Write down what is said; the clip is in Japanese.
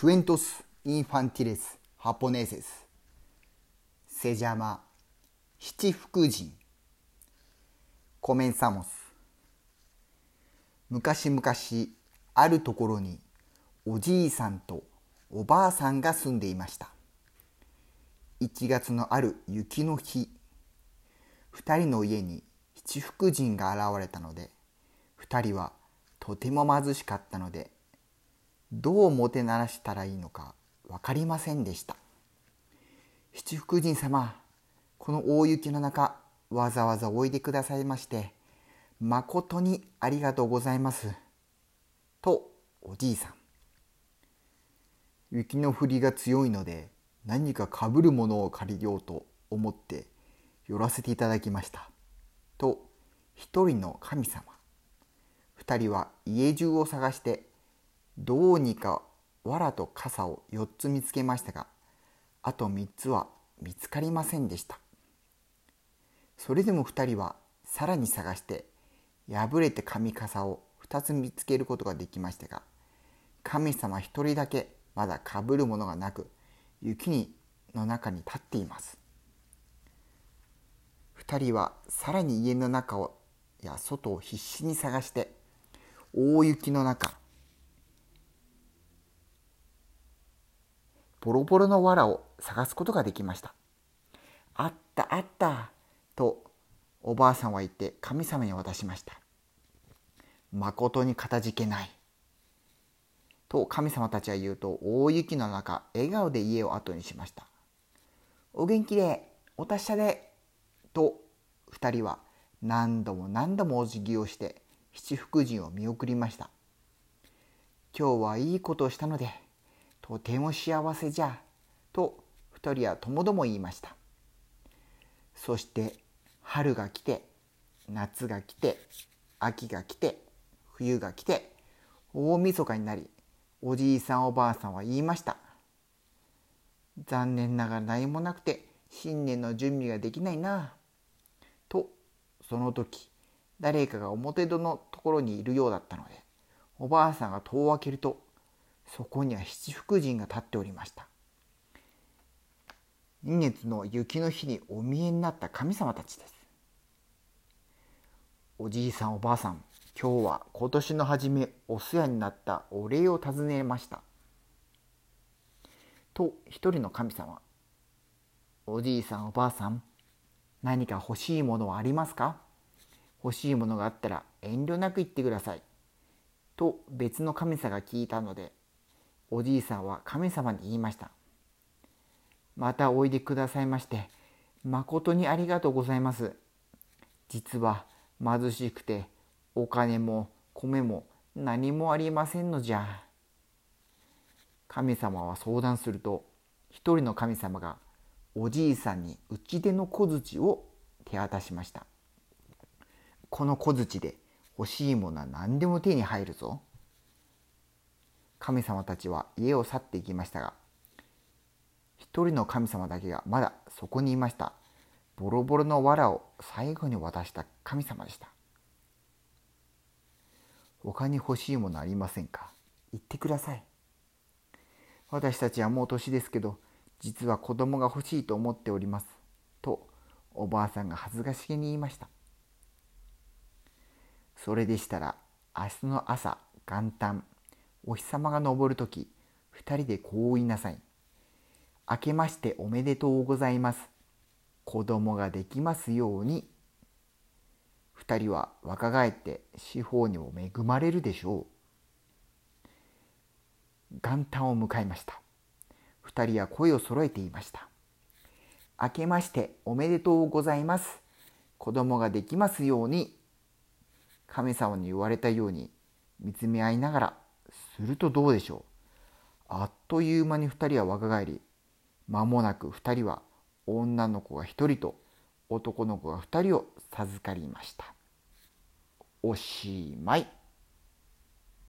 クエントス・インファンティレス・ハポネセスセジャマ七福神コメンサモス昔々あるところにおじいさんとおばあさんが住んでいました1月のある雪の日2人の家に七福神が現れたので2人はとても貧しかったのでどうもてならしたらいいのか分かりませんでした。七福神様この大雪の中わざわざおいでくださいまして誠にありがとうございます。とおじいさん。雪の降りが強いので何かかぶるものを借りようと思って寄らせていただきました。と一人の神様。二人は家中を探してどうにか藁と傘を4つ見つけましたがあと3つは見つかりませんでした。それでも2人はさらに探して破れて紙傘を2つ見つけることができましたが神様1人だけまだかぶるものがなく雪にの中に立っています。2人はさらに家の中をや外を必死に探して大雪の中ボロボロの藁を探すことができました。あったあったとおばあさんは言って神様に渡しました。誠にかたじけない。と神様たちは言うと大雪の中笑顔で家を後にしました。お元気でお達者でと二人は何度も何度もお辞儀をして七福神を見送りました。今日はいいことをしたのでとても幸せじゃ」と二人はともども言いました。そして春が来て夏が来て秋が来て冬が来て大晦日になりおじいさんおばあさんは言いました。残念ながら何もなくて新年の準備ができないなとその時誰かが表戸のところにいるようだったのでおばあさんが戸を開けるとそこには七福神が立っておりました。2月の雪の日にお見えになった神様たちです。おじいさんおばあさん今日は今年の初めお世話になったお礼を尋ねました。と一人の神様おじいさんおばあさん何か欲しいものはありますか？欲しいものがあったら遠慮なく言ってください。と別の神様が聞いたのでおじいさんは神様に言いました。またおいでくださいまして、誠にありがとうございます。実は貧しくて、お金も米も何もありませんのじゃ。神様は相談すると、一人の神様がおじいさんに打ち出の小槌を手渡しました。この小槌で欲しいものは何でも手に入るぞ。神様たちは家を去っていきましたが一人の神様だけがまだそこにいました。ボロボロの藁を最後に渡した神様でした。他に欲しいものありませんか？言ってください。私たちはもう年ですけど実は子供が欲しいと思っております。とおばあさんが恥ずかしげに言いました。それでしたら明日の朝元旦お日様が昇るとき、二人でこう言いなさい。明けましておめでとうございます。子供ができますように。二人は若返って司法にも恵まれるでしょう。元旦を迎えました。二人は声を揃えていました。明けましておめでとうございます。子供ができますように。神様に言われたように見つめ合いながらするとどうでしょう？あっという間に2人は若返り間もなく2人は女の子が1人と男の子が2人を授かりました。おしまい。